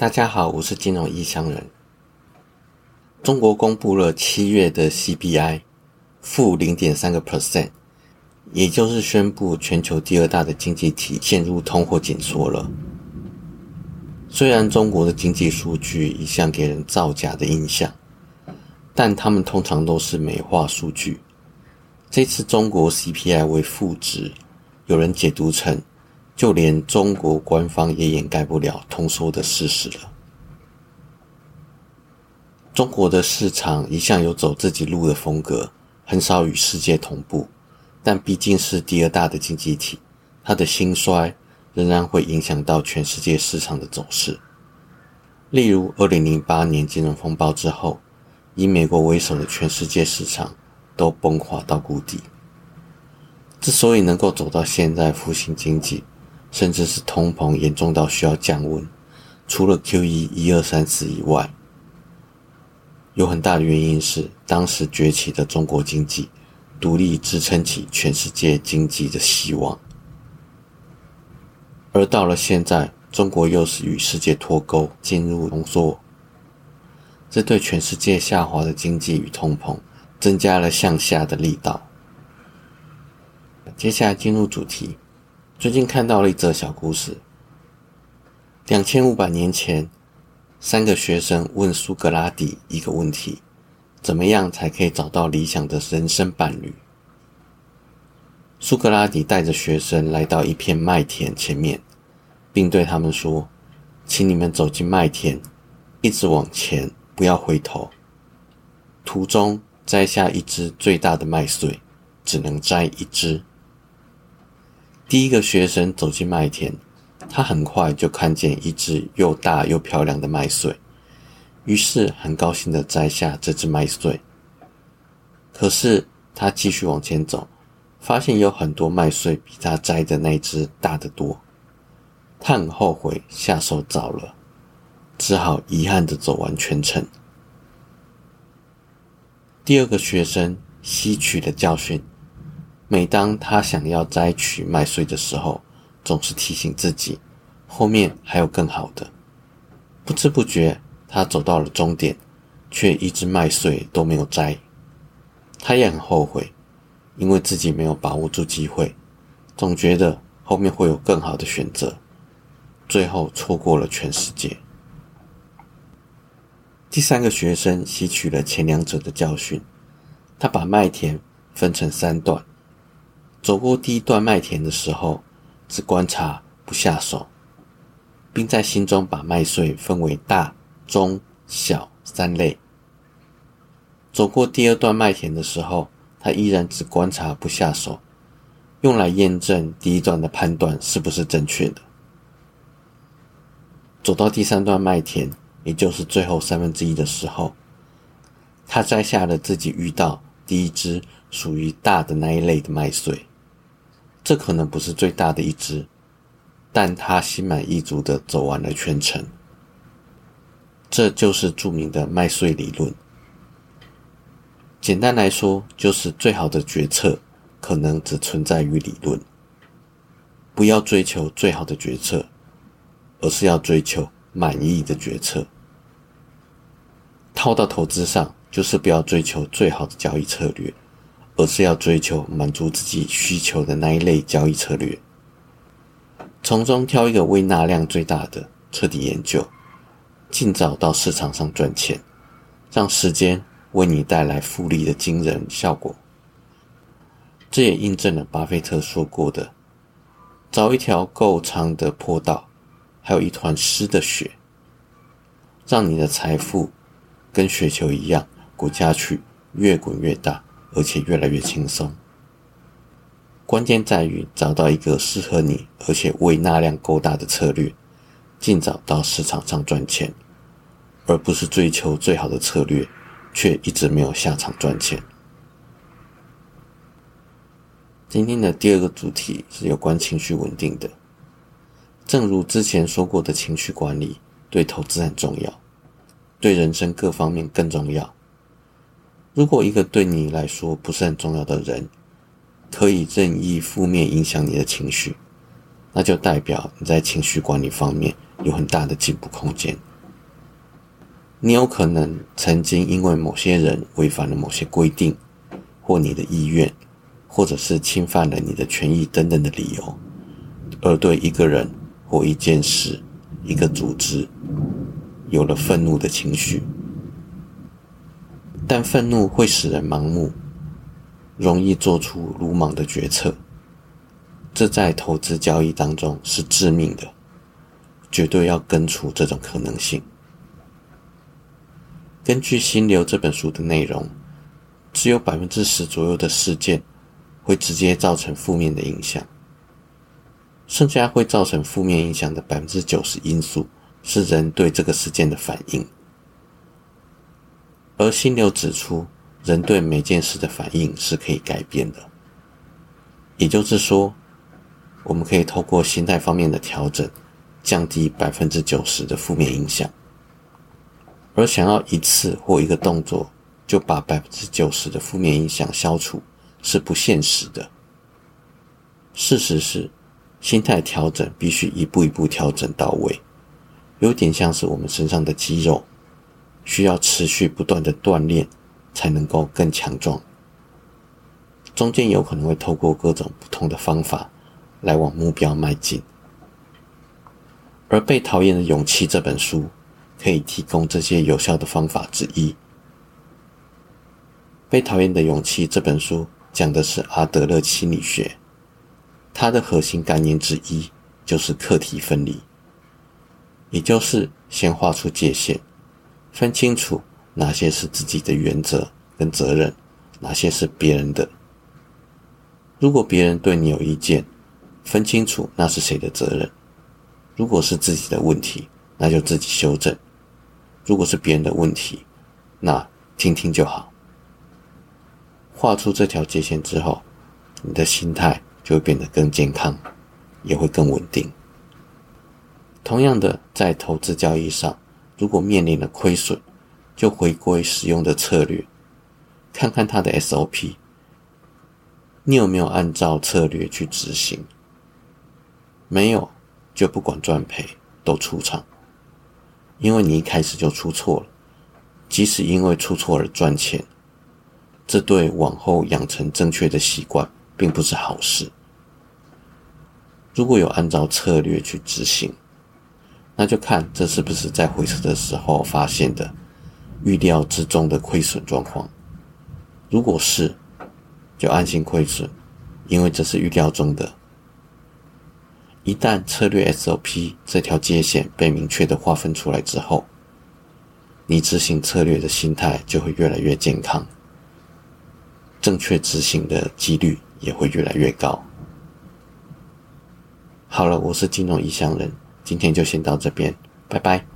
大家好，我是金融异乡人。中国公布了七月的 CPI，负零点三个 percent，也就是宣布全球第二大的经济体陷入通货紧缩了。虽然中国的经济数据一向给人造假的印象，但他们通常都是美化数据。这次中国 CPI 为负值，有人解读成。就连中国官方也掩盖不了通缩的事实了。中国的市场一向有走自己路的风格，很少与世界同步。但毕竟是第二大的经济体，它的兴衰仍然会影响到全世界市场的走势。例如，二零零八年金融风暴之后，以美国为首的全世界市场都崩垮到谷底。之所以能够走到现在复兴经济，甚至是通膨严重到需要降温，除了 Q E 一二三四以外，有很大的原因是当时崛起的中国经济独立支撑起全世界经济的希望，而到了现在，中国又是与世界脱钩，进入浓缩，这对全世界下滑的经济与通膨增加了向下的力道。接下来进入主题。最近看到了一则小故事。两千五百年前，三个学生问苏格拉底一个问题：怎么样才可以找到理想的人生伴侣？苏格拉底带着学生来到一片麦田前面，并对他们说：“请你们走进麦田，一直往前，不要回头。途中摘下一只最大的麦穗，只能摘一只。”第一个学生走进麦田，他很快就看见一只又大又漂亮的麦穗，于是很高兴的摘下这只麦穗。可是他继续往前走，发现有很多麦穗比他摘的那只大得多，他很后悔下手早了，只好遗憾的走完全程。第二个学生吸取了教训。每当他想要摘取麦穗的时候，总是提醒自己，后面还有更好的。不知不觉，他走到了终点，却一只麦穗都没有摘。他也很后悔，因为自己没有把握住机会，总觉得后面会有更好的选择，最后错过了全世界。第三个学生吸取了前两者的教训，他把麦田分成三段。走过第一段麦田的时候，只观察不下手，并在心中把麦穗分为大、中、小三类。走过第二段麦田的时候，他依然只观察不下手，用来验证第一段的判断是不是正确的。走到第三段麦田，也就是最后三分之一的时候，他摘下了自己遇到第一只属于大的那一类的麦穗。这可能不是最大的一只，但他心满意足的走完了全程。这就是著名的麦穗理论。简单来说，就是最好的决策可能只存在于理论。不要追求最好的决策，而是要追求满意的决策。套到投资上，就是不要追求最好的交易策略。而是要追求满足自己需求的那一类交易策略，从中挑一个微纳量最大的，彻底研究，尽早到市场上赚钱，让时间为你带来复利的惊人效果。这也印证了巴菲特说过的：找一条够长的坡道，还有一团湿的雪，让你的财富跟雪球一样滚下去，越滚越大。而且越来越轻松。关键在于找到一个适合你而且未纳量够大的策略，尽早到市场上赚钱，而不是追求最好的策略，却一直没有下场赚钱。今天的第二个主题是有关情绪稳定的。正如之前说过的情绪管理，对投资很重要，对人生各方面更重要。如果一个对你来说不是很重要的人，可以任意负面影响你的情绪，那就代表你在情绪管理方面有很大的进步空间，你有可能曾经因为某些人违反了某些规定，或你的意愿，或者是侵犯了你的权益等等的理由，而对一个人或一件事、一个组织有了愤怒的情绪。但愤怒会使人盲目，容易做出鲁莽的决策。这在投资交易当中是致命的，绝对要根除这种可能性。根据《心流》这本书的内容，只有百分之十左右的事件会直接造成负面的影响，剩下会造成负面影响的百分之九十因素是人对这个事件的反应。而《心流》指出，人对每件事的反应是可以改变的，也就是说。我们可以透过心态方面的调整，降低百分之九十的负面影响。而想要一次或一个动作就把百分之九十的负面影响消除，是不现实的。事实是，心态调整必须一步一步调整到位，有点像是我们身上的肌肉，需要持续不断的锻炼，才能够更强壮。中间有可能会透过各种不同的方法。来往目标迈进，而《被讨厌的勇气》这本书可以提供这些有效的方法之一。《被讨厌的勇气》这本书讲的是阿德勒心理学，它的核心概念之一就是课题分离，也就是先画出界限，分清楚哪些是自己的原则跟责任，哪些是别人的。如果别人对你有意见，分清楚那是谁的责任。如果是自己的问题，那就自己修正；如果是别人的问题，那听听就好。画出这条界限之后，你的心态就会变得更健康，也会更稳定。同样的，在投资交易上，如果面临了亏损，就回归使用的策略，看看它的 SOP，你有没有按照策略去执行？没有，就不管赚赔都出场，因为你一开始就出错了。即使因为出错而赚钱，这对往后养成正确的习惯并不是好事。如果有按照策略去执行，那就看这是不是在回撤的时候发现的预料之中的亏损状况。如果是，就安心亏损，因为这是预料中的。一旦策略 SOP 这条界限被明确的划分出来之后，你执行策略的心态就会越来越健康，正确执行的几率也会越来越高。好了，我是金融异乡人，今天就先到这边，拜拜。